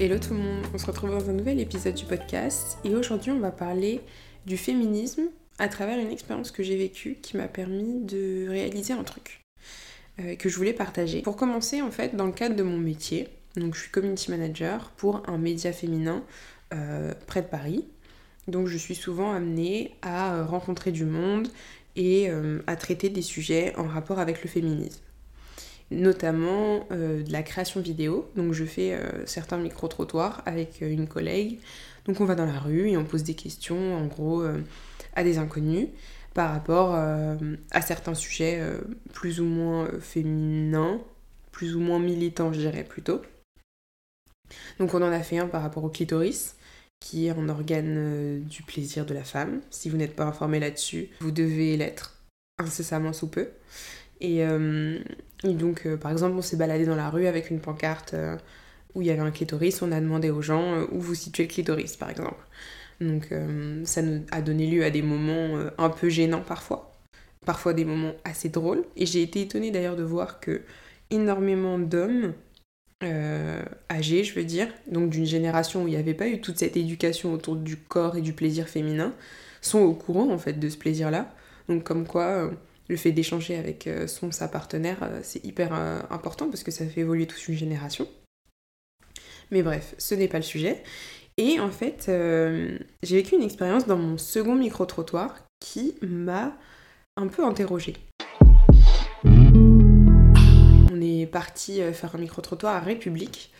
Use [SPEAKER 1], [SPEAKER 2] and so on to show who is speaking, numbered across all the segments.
[SPEAKER 1] Hello tout le monde, on se retrouve dans un nouvel épisode du podcast et aujourd'hui on va parler du féminisme à travers une expérience que j'ai vécue qui m'a permis de réaliser un truc euh, que je voulais partager. Pour commencer en fait dans le cadre de mon métier, donc je suis community manager pour un média féminin euh, près de Paris. Donc je suis souvent amenée à rencontrer du monde et euh, à traiter des sujets en rapport avec le féminisme notamment euh, de la création vidéo. Donc je fais euh, certains micro-trottoirs avec euh, une collègue. Donc on va dans la rue et on pose des questions en gros à des inconnus par rapport à certains sujets plus ou moins féminins, plus ou moins militants je dirais plutôt. Donc on en a fait un par rapport au clitoris qui est un organe du plaisir de la femme. Si vous n'êtes pas informé là-dessus, vous devez l'être incessamment sous peu. Et, euh, donc, euh, par exemple, on s'est baladé dans la rue avec une pancarte euh, où il y avait un clitoris. On a demandé aux gens où vous situez le clitoris, par exemple. Donc, ça nous a donné lieu à des moments un peu gênants parfois. Parfois des moments assez drôles. Et j'ai été étonnée d'ailleurs de voir que énormément d'hommes âgés, je veux dire, donc d'une génération où il n'y avait pas eu toute cette éducation autour du corps et du plaisir féminin, sont au courant en fait de ce plaisir-là. Donc comme quoi, le fait d'échanger avec euh, son sa partenaire, euh, c'est hyper euh, important parce que ça fait évoluer toute une génération. Mais bref, ce n'est pas le sujet. Et en fait, j'ai vécu une expérience dans mon second micro-trottoir qui m'a un peu interrogée. On est parti faire un micro-trottoir à République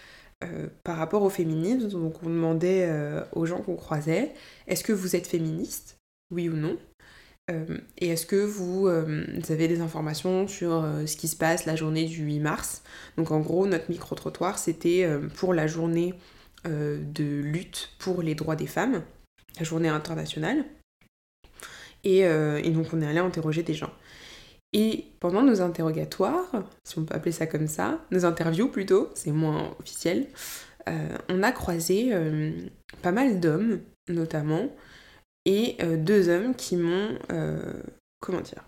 [SPEAKER 1] par rapport au féminisme. Donc on demandait aux gens qu'on croisait, est-ce que vous êtes féministe? Oui ou non? Et est-ce que vous, euh, avez des informations sur euh, ce qui se passe la journée du 8 mars? Donc en gros, notre micro-trottoir, c'était pour la journée de lutte pour les droits des femmes, la journée internationale. Et, donc on est allé interroger des gens. Et pendant nos interrogatoires, si on peut appeler ça comme ça, nos interviews plutôt, c'est moins officiel, on a croisé pas mal d'hommes notamment, et euh, deux hommes qui m'ont, euh, comment dire,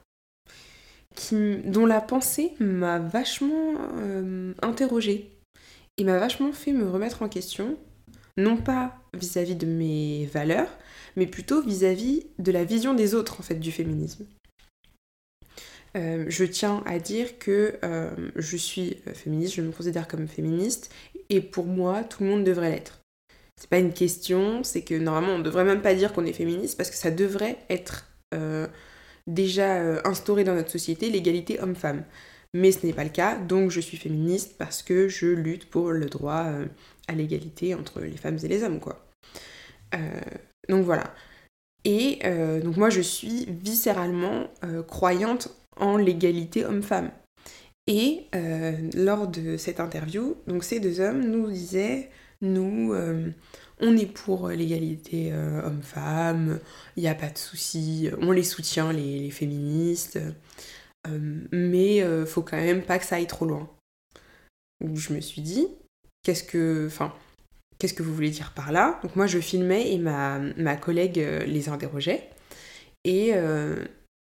[SPEAKER 1] dont la pensée m'a vachement euh, interrogée et m'a vachement fait me remettre en question, non pas vis-à-vis de mes valeurs, mais plutôt vis-à-vis de la vision des autres en fait du féminisme. je tiens à dire que je suis féministe, je me considère comme féministe, et pour moi, tout le monde devrait l'être c'est pas une question, c'est que normalement on devrait même pas dire qu'on est féministe parce que ça devrait être euh, déjà euh, instauré dans notre société, l'égalité homme-femme. Mais ce n'est pas le cas, donc je suis féministe parce que je lutte pour le droit euh, à l'égalité entre les femmes et les hommes, quoi. donc voilà. Et donc moi je suis viscéralement croyante en l'égalité homme-femme. Et lors de cette interview, donc ces deux hommes nous disaient nous, euh, on est pour l'égalité euh, homme-femme, il n'y a pas de souci, on les soutient, les, féministes, euh, mais faut quand même pas que ça aille trop loin. je me suis dit, qu'est-ce que. Vous voulez dire par là? Donc moi je filmais et ma, ma collègue les interrogeait. Et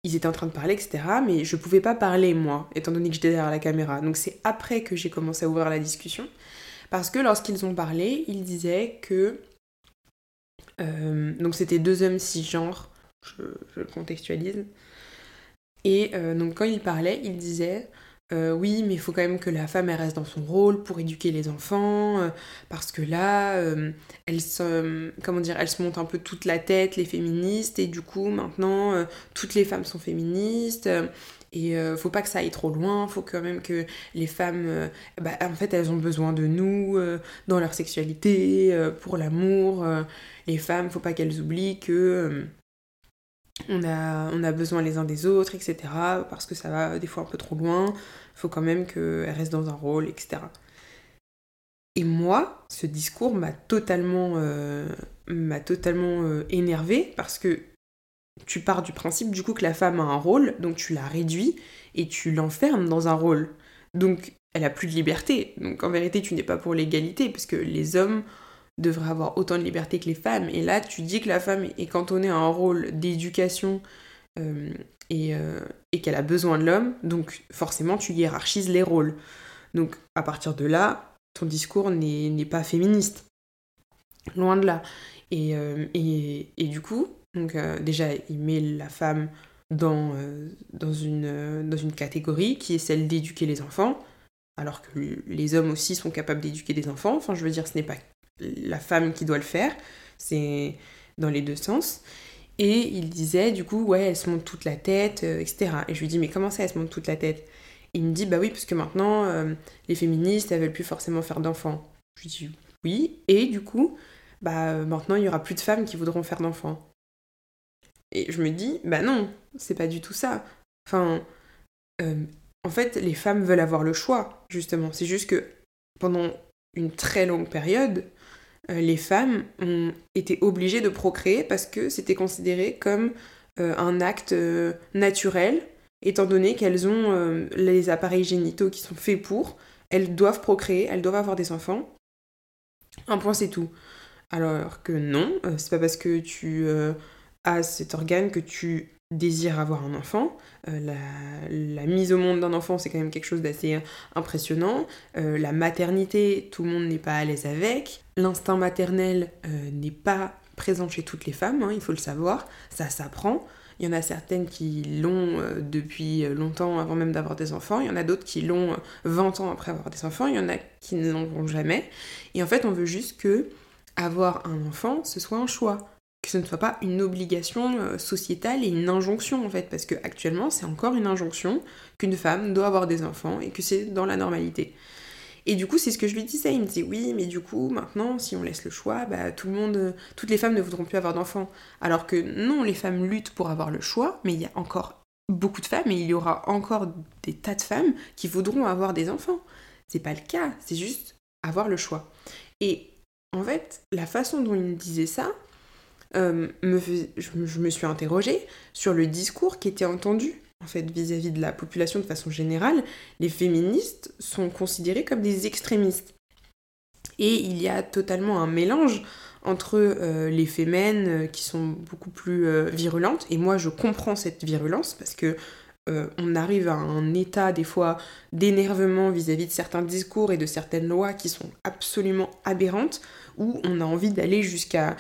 [SPEAKER 1] ils étaient en train de parler, etc. Mais je pouvais pas parler moi, étant donné que j'étais derrière la caméra. Donc c'est après que j'ai commencé à ouvrir la discussion. Parce que lorsqu'ils ont parlé, ils disaient que. Euh, donc c'était deux hommes cisgenres, je, je contextualise. Et euh, donc quand ils parlaient, ils disaient euh, oui, mais il faut quand même que la femme reste dans son rôle pour éduquer les enfants, parce que là, elle se, comment dire, elle se monte un peu toute la tête, les féministes, et du coup maintenant toutes les femmes sont féministes. Et euh, faut pas que ça aille trop loin, faut quand même que les femmes, euh, bah, en fait, elles ont besoin de nous euh, dans leur sexualité, pour l'amour. les femmes, faut pas qu'elles oublient que on, a, on a besoin les uns des autres, etc. Parce que ça va des fois un peu trop loin. Faut quand même qu'elles restent dans un rôle, etc. Et moi, ce discours m'a totalement, m'a totalement énervé parce que tu pars du principe du coup que la femme a un rôle, donc tu la réduis et tu l'enfermes dans un rôle. Donc elle a plus de liberté. Donc en vérité, tu n'es pas pour l'égalité, parce que les hommes devraient avoir autant de liberté que les femmes. Et là, tu dis que la femme est cantonnée à un rôle d'éducation euh, et, euh, et qu'elle a besoin de l'homme, donc forcément tu hiérarchises les rôles. Donc à partir de là, ton discours n'est pas féministe. Loin de là. Et, euh, et, et du coup, donc, euh, déjà, il met la femme dans, dans, une, dans une catégorie qui est celle d'éduquer les enfants, alors que les hommes aussi sont capables d'éduquer des enfants. Enfin, je veux dire, ce n'est pas la femme qui doit le faire, c'est dans les deux sens. Et il disait, du coup, ouais, elle se monte toute la tête, etc. Et je lui dis, mais comment ça, elle se monte toute la tête? Il me dit bah oui parce que maintenant euh, les féministes elles veulent plus forcément faire d'enfants. Je lui dis oui et du coup bah maintenant il y aura plus de femmes qui voudront faire d'enfants. Et je me dis bah non c'est pas du tout ça. Enfin euh, en fait les femmes veulent avoir le choix justement. C'est juste que pendant une très longue période euh, les femmes ont été obligées de procréer parce que c'était considéré comme un acte naturel étant donné qu'elles ont euh, les appareils génitaux qui sont faits pour, elles doivent procréer, elles doivent avoir des enfants. Un point c'est tout. Alors que non, euh, c'est pas parce que tu euh, as cet organe que tu désires avoir un enfant. La, la, mise au monde d'un enfant, c'est quand même quelque chose d'assez impressionnant. la maternité, tout le monde n'est pas à l'aise avec. L'instinct maternel n'est pas présent chez toutes les femmes, hein, il faut le savoir. Ça s'apprend. Il y en a certaines qui l'ont euh, depuis longtemps avant même d'avoir des enfants. Il y en a d'autres qui l'ont 20 ans après avoir des enfants. Il y en a qui ne l'ont jamais. Et en fait, on veut juste que avoir un enfant, ce soit un choix. Que ce ne soit pas une obligation euh, sociétale et une injonction en fait. Parce que actuellement, c'est encore une injonction qu'une femme doit avoir des enfants et que c'est dans la normalité. Et du coup, c'est ce que je lui disais. Il me dit oui, mais du coup, maintenant, si on laisse le choix, bah, tout le monde, toutes les femmes ne voudront plus avoir d'enfants. Alors que non, les femmes luttent pour avoir le choix, mais il y a encore beaucoup de femmes et il y aura encore des tas de femmes qui voudront avoir des enfants. C'est pas le cas, c'est juste avoir le choix. Et en fait, la façon dont il me disait ça, euh, me je me suis interrogée sur le discours qui était entendu en fait, vis-à-vis de la population de façon générale, les féministes sont considérés comme des extrémistes. Et il y a totalement un mélange entre euh, les fémènes euh, qui sont beaucoup plus virulentes, et moi je comprends cette virulence parce que on arrive à un état des fois d'énervement vis-à-vis de certains discours et de certaines lois qui sont absolument aberrantes où on a envie d'aller jusqu'à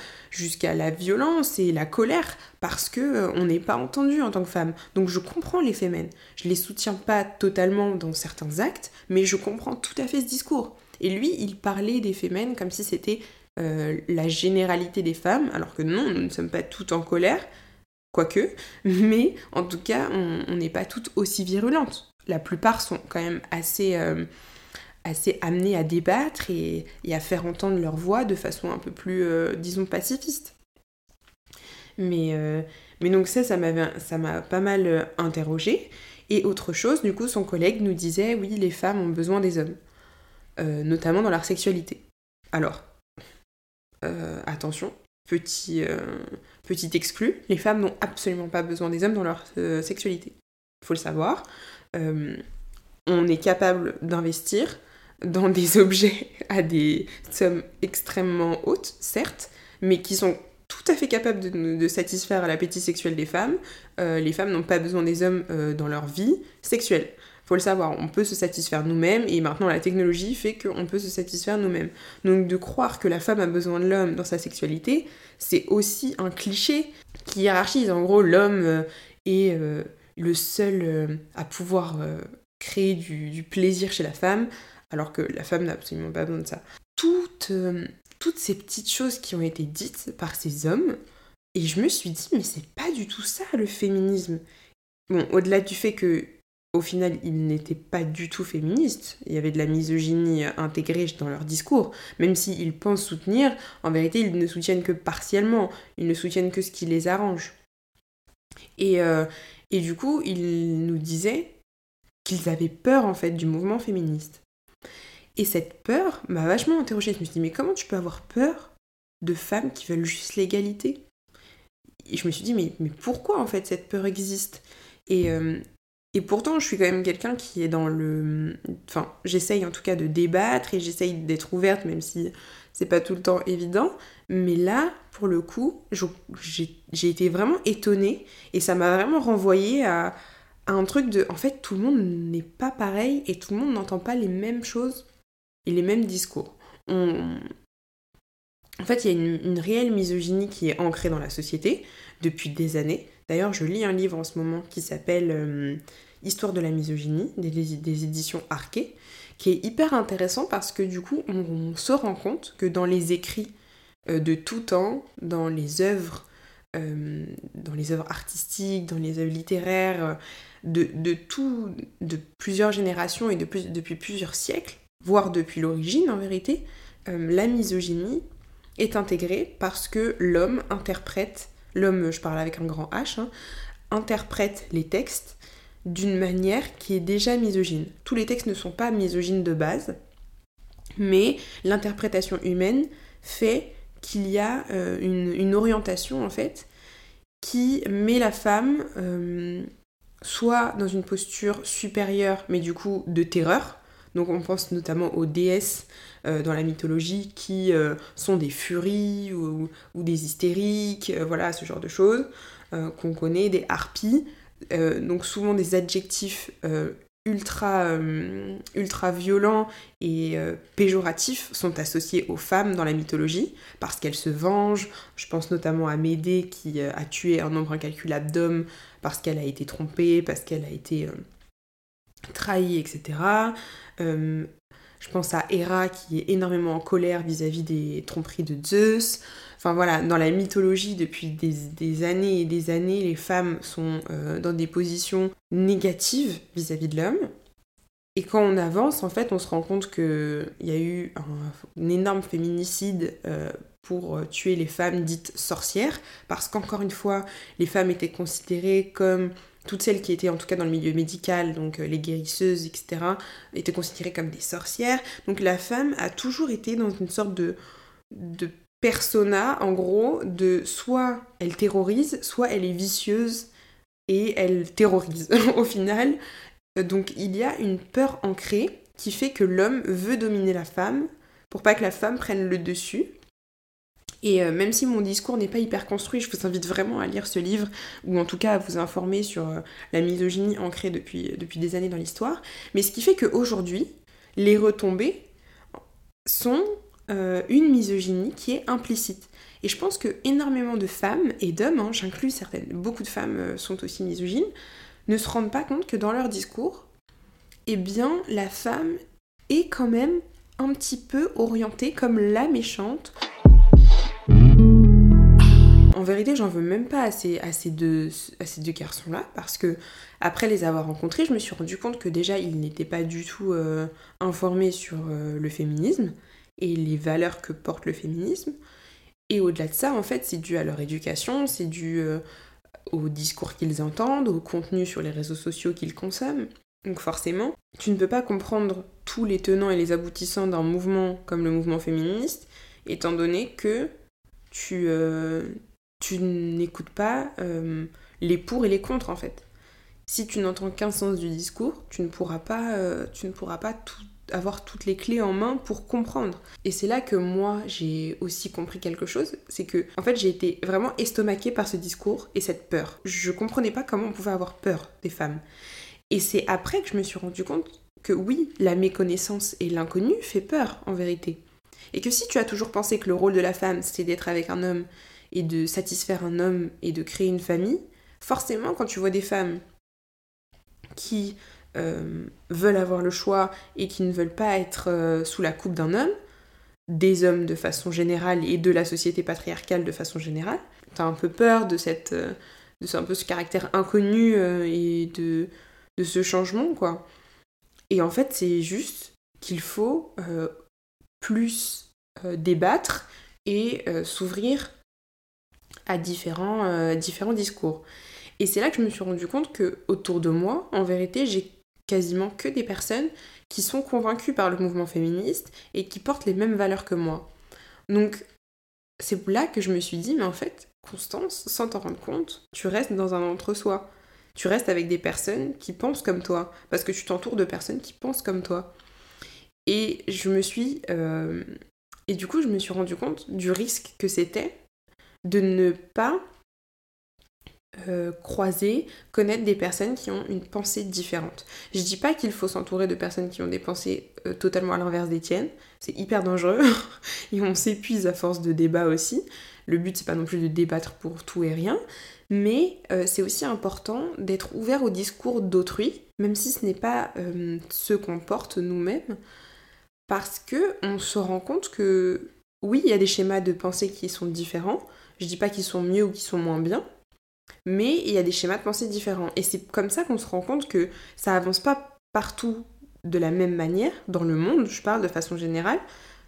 [SPEAKER 1] la violence et la colère parce que euh, on n'est pas entendu en tant que femme. Donc je comprends les fémènes. Je les soutiens pas totalement dans certains actes, mais je comprends tout à fait ce discours. Et lui, il parlait des fémènes comme si c'était euh, la généralité des femmes, alors que non, nous ne sommes pas toutes en colère, quoique, mais en tout cas, on n'est pas toutes aussi virulentes. La plupart sont quand même assez, euh, assez amenées à débattre et, à faire entendre leur voix de façon un peu plus, euh, disons, pacifiste. Mais, euh, mais donc ça, ça m'a pas mal euh, interrogé. Et autre chose, du coup, son collègue nous disait, oui, les femmes ont besoin des hommes, notamment dans leur sexualité. Alors, attention, petit, petit exclu, les femmes n'ont absolument pas besoin des hommes dans leur sexualité. Il faut le savoir. on est capable d'investir dans des objets à des sommes extrêmement hautes, certes, mais qui sont tout à fait capables de, satisfaire l'appétit sexuel des femmes. Euh, les femmes n'ont pas besoin des hommes euh, dans leur vie sexuelle. Faut le savoir, on peut se satisfaire nous-mêmes et maintenant la technologie fait qu'on peut se satisfaire nous-mêmes. Donc de croire que la femme a besoin de l'homme dans sa sexualité, c'est aussi un cliché qui hiérarchise. En gros, l'homme euh, est le seul à pouvoir créer du, plaisir chez la femme, alors que la femme n'a absolument pas besoin de ça. Toutes, euh, toutes ces petites choses qui ont été dites par ces hommes, et je me suis dit, mais c'est pas du tout ça le féminisme. Bon, au-delà du fait que au final, ils n'étaient pas du tout féministes. Il y avait de la misogynie intégrée dans leur discours. Même s'ils pensent soutenir, en vérité, ils ne soutiennent que partiellement. Ils ne soutiennent que ce qui les arrange. Et, euh, et du coup, ils nous disaient qu'ils avaient peur, en fait, du mouvement féministe. Et cette peur m'a vachement interrogée. Je me suis dit, mais comment tu peux avoir peur de femmes qui veulent juste l'égalité? Et je me suis dit, mais, mais pourquoi en fait cette peur existe? Et, euh, et pourtant, je suis quand même quelqu'un qui est dans le. Enfin, j'essaye en tout cas de débattre et j'essaye d'être ouverte, même si c'est pas tout le temps évident. Mais là, pour le coup, j'ai été vraiment étonnée et ça m'a vraiment renvoyé à, à un truc de. En fait, tout le monde n'est pas pareil et tout le monde n'entend pas les mêmes choses et les mêmes discours. En fait, il y a une, réelle misogynie qui est ancrée dans la société depuis des années. D'ailleurs, je lis un livre en ce moment qui s'appelle euh, Histoire de la misogynie, des, éditions Arquet, qui est hyper intéressant parce que du coup, on, se rend compte que dans les écrits euh, de tout temps, dans les œuvres, euh, dans les œuvres artistiques, dans les œuvres littéraires, de, tout, de plusieurs générations et de depuis plusieurs siècles, voire depuis l'origine en vérité, euh, la misogynie est intégrée parce que l'homme interprète, l'homme, je parle avec un grand H, hein, interprète les textes d'une manière qui est déjà misogyne. Tous les textes ne sont pas misogynes de base, mais l'interprétation humaine fait qu'il y a euh, une, orientation en fait qui met la femme euh, soit dans une posture supérieure mais du coup de terreur, donc on pense notamment aux déesses euh, dans la mythologie qui euh, sont des furies ou, des hystériques, euh, voilà, ce genre de choses qu'on connaît, des harpies, donc souvent des adjectifs ultra, ultra violents et péjoratifs sont associés aux femmes dans la mythologie parce qu'elles se vengent. Je pense notamment à Médée qui a tué un nombre incalculable d'hommes parce qu'elle a été trompée, parce qu'elle a été trahie, etc. Euh, je pense à Héra qui est énormément en colère vis-à-vis des tromperies de Zeus. Enfin voilà, dans la mythologie, depuis des, années et des années, les femmes sont euh, dans des positions négatives vis-à-vis de l'homme. Et quand on avance, en fait, on se rend compte qu'il y a eu un, énorme féminicide euh, pour tuer les femmes dites sorcières, parce qu'encore une fois, les femmes étaient considérées comme toutes celles qui étaient en tout cas dans le milieu médical, donc euh, les guérisseuses, etc., étaient considérées comme des sorcières. Donc la femme a toujours été dans une sorte de, de persona, en gros, de soit elle terrorise, soit elle est vicieuse et elle terrorise au final. Donc il y a une peur ancrée qui fait que l'homme veut dominer la femme pour pas que la femme prenne le dessus. Et euh, même si mon discours n'est pas hyper construit, je vous invite vraiment à lire ce livre, ou en tout cas à vous informer sur euh, la misogynie ancrée depuis, depuis des années dans l'histoire. Mais ce qui fait qu'aujourd'hui, les retombées sont euh, une misogynie qui est implicite. Et je pense que énormément de femmes et d'hommes, hein, j'inclus certaines, beaucoup de femmes sont aussi misogynes, ne se rendent pas compte que dans leur discours, eh bien, la femme est quand même un petit peu orientée comme la méchante, en vérité, j'en veux même pas à ces, deux, garçons-là, parce que après les avoir rencontrés, je me suis rendu compte que déjà, ils n'étaient pas du tout euh, informés sur euh, le féminisme et les valeurs que porte le féminisme. Et au-delà de ça, en fait, c'est dû à leur éducation, c'est dû euh, au discours qu'ils entendent, au contenu sur les réseaux sociaux qu'ils consomment. Donc forcément, tu ne peux pas comprendre tous les tenants et les aboutissants d'un mouvement comme le mouvement féministe, étant donné que tu, tu n'écoutes pas euh, les pour et les contre en fait. Si tu n'entends qu'un sens du discours, tu ne pourras pas, euh, tu ne pourras pas avoir toutes les clés en main pour comprendre. Et c'est là que moi j'ai aussi compris quelque chose, c'est que en fait j'ai été vraiment estomaquée par ce discours et cette peur. Je comprenais pas comment on pouvait avoir peur des femmes. Et c'est après que je me suis rendu compte que oui, la méconnaissance et l'inconnu fait peur en vérité. Et que si tu as toujours pensé que le rôle de la femme c'était d'être avec un homme et de satisfaire un homme et de créer une famille, forcément quand tu vois des femmes qui euh, veulent avoir le choix et qui ne veulent pas être euh, sous la coupe d'un homme, des hommes de façon générale et de la société patriarcale de façon générale, t'as un peu peur de cette euh, de ce, un peu ce caractère inconnu et de, de ce changement quoi. Et en fait c'est juste qu'il faut plus débattre et s'ouvrir à différents, euh, différents discours. Et c'est là que je me suis rendu compte que autour de moi, en vérité, j'ai quasiment que des personnes qui sont convaincues par le mouvement féministe et qui portent les mêmes valeurs que moi. Donc c'est là que je me suis dit, mais en fait, Constance, sans t'en rendre compte, tu restes dans un entre-soi. Tu restes avec des personnes qui pensent comme toi, parce que tu t'entoures de personnes qui pensent comme toi. Et je me suis... Euh, et du coup, je me suis rendu compte du risque que c'était de ne pas euh, croiser, connaître des personnes qui ont une pensée différente. Je dis pas qu'il faut s'entourer de personnes qui ont des pensées euh, totalement à l'inverse des tiennes, c'est hyper dangereux et on s'épuise à force de débat aussi. Le but c'est pas non plus de débattre pour tout et rien, mais euh, c'est aussi important d'être ouvert au discours d'autrui, même si ce n'est pas ce qu'on porte nous-mêmes, parce que on se rend compte que oui, il y a des schémas de pensée qui sont différents. Je dis pas qu'ils sont mieux ou qu'ils sont moins bien, mais il y a des schémas de pensée différents. Et c'est comme ça qu'on se rend compte que ça avance pas partout de la même manière, dans le monde, je parle de façon générale,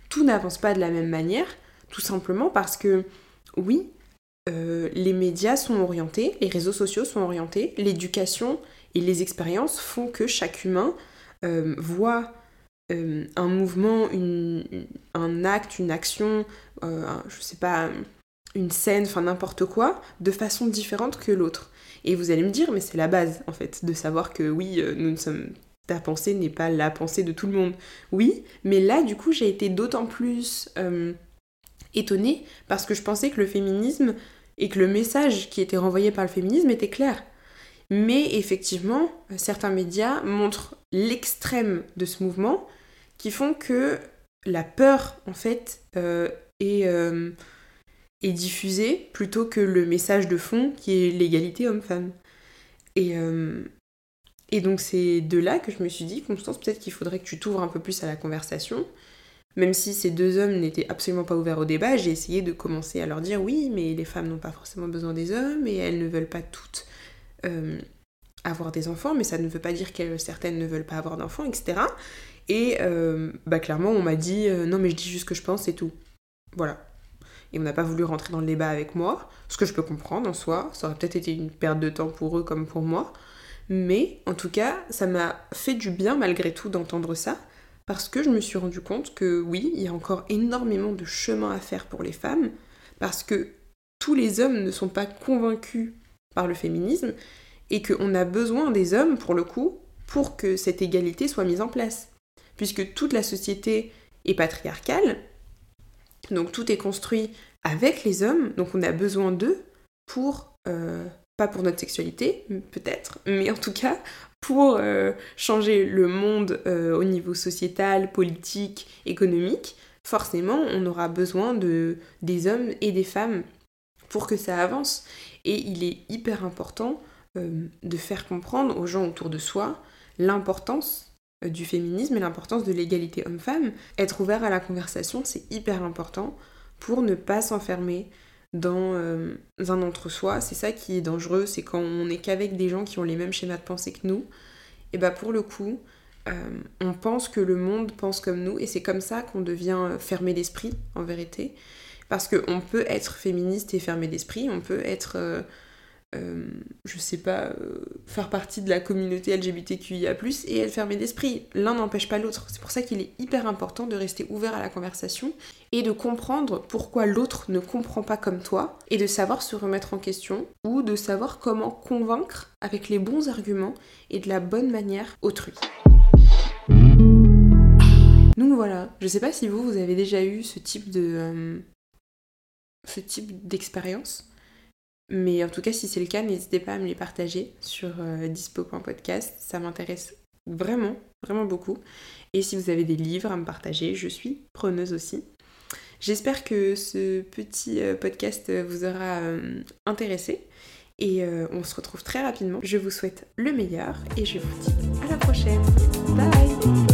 [SPEAKER 1] tout n'avance pas de la même manière, tout simplement parce que, oui, euh, les médias sont orientés, les réseaux sociaux sont orientés, l'éducation et les expériences font que chaque humain euh, voit euh, un mouvement, un acte, une action, je sais pas, une scène, enfin n'importe quoi, de façon différente que l'autre. Et vous allez me dire, mais c'est la base, en fait, de savoir que oui, euh, nous ne sommes. Ta pensée n'est pas la pensée de tout le monde. Oui, mais là, du coup, j'ai été d'autant plus euh, étonnée parce que je pensais que le féminisme et que le message qui était renvoyé par le féminisme était clair. Mais effectivement, certains médias montrent l'extrême de ce mouvement qui font que la peur, en fait, euh, est est diffusé plutôt que le message de fond qui est l'égalité homme-femme. Et, euh, et donc c'est de là que je me suis dit, Constance, peut-être qu'il faudrait que tu t'ouvres un peu plus à la conversation. Même si ces deux hommes n'étaient absolument pas ouverts au débat, j'ai essayé de commencer à leur dire oui, mais les femmes n'ont pas forcément besoin des hommes et elles ne veulent pas toutes euh, avoir des enfants, mais ça ne veut pas dire que certaines ne veulent pas avoir d'enfants, etc. Et euh, bah clairement, on m'a dit non, mais je dis juste ce que je pense et tout. Voilà et on n'a pas voulu rentrer dans le débat avec moi, ce que je peux comprendre en soi, ça aurait peut-être été une perte de temps pour eux comme pour moi, mais en tout cas, ça m'a fait du bien malgré tout d'entendre ça, parce que je me suis rendu compte que oui, il y a encore énormément de chemin à faire pour les femmes, parce que tous les hommes ne sont pas convaincus par le féminisme, et qu'on a besoin des hommes, pour le coup, pour que cette égalité soit mise en place. Puisque toute la société est patriarcale, donc tout est construit avec les hommes, donc on a besoin d'eux pour, euh, pas pour notre sexualité peut-être, mais en tout cas pour euh, changer le monde euh, au niveau sociétal, politique, économique, forcément on aura besoin de, des hommes et des femmes pour que ça avance. Et il est hyper important de faire comprendre aux gens autour de soi l'importance du féminisme et l'importance de l'égalité homme-femme. Être ouvert à la conversation, c'est hyper important pour ne pas s'enfermer dans euh, un entre-soi. C'est ça qui est dangereux, c'est quand on n'est qu'avec des gens qui ont les mêmes schémas de pensée que nous. Et bah pour le coup, euh, on pense que le monde pense comme nous et c'est comme ça qu'on devient fermé d'esprit en vérité. Parce qu'on peut être féministe et fermé d'esprit, on peut être euh, je sais pas, euh, faire partie de la communauté LGBTQIA, et être fermé d'esprit. L'un n'empêche pas l'autre. C'est pour ça qu'il est hyper important de rester ouvert à la conversation et de comprendre pourquoi l'autre ne comprend pas comme toi et de savoir se remettre en question ou de savoir comment convaincre avec les bons arguments et de la bonne manière autrui. Donc voilà, je sais pas si vous, vous avez déjà eu ce type de. Euh, ce type d'expérience. Mais en tout cas, si c'est le cas, n'hésitez pas à me les partager sur euh, dispo.podcast. Ça m'intéresse vraiment, vraiment beaucoup. Et si vous avez des livres à me partager, je suis preneuse aussi. J'espère que ce petit euh, podcast vous aura euh, intéressé. Et on se retrouve très rapidement. Je vous souhaite le meilleur et je vous dis à la prochaine. Bye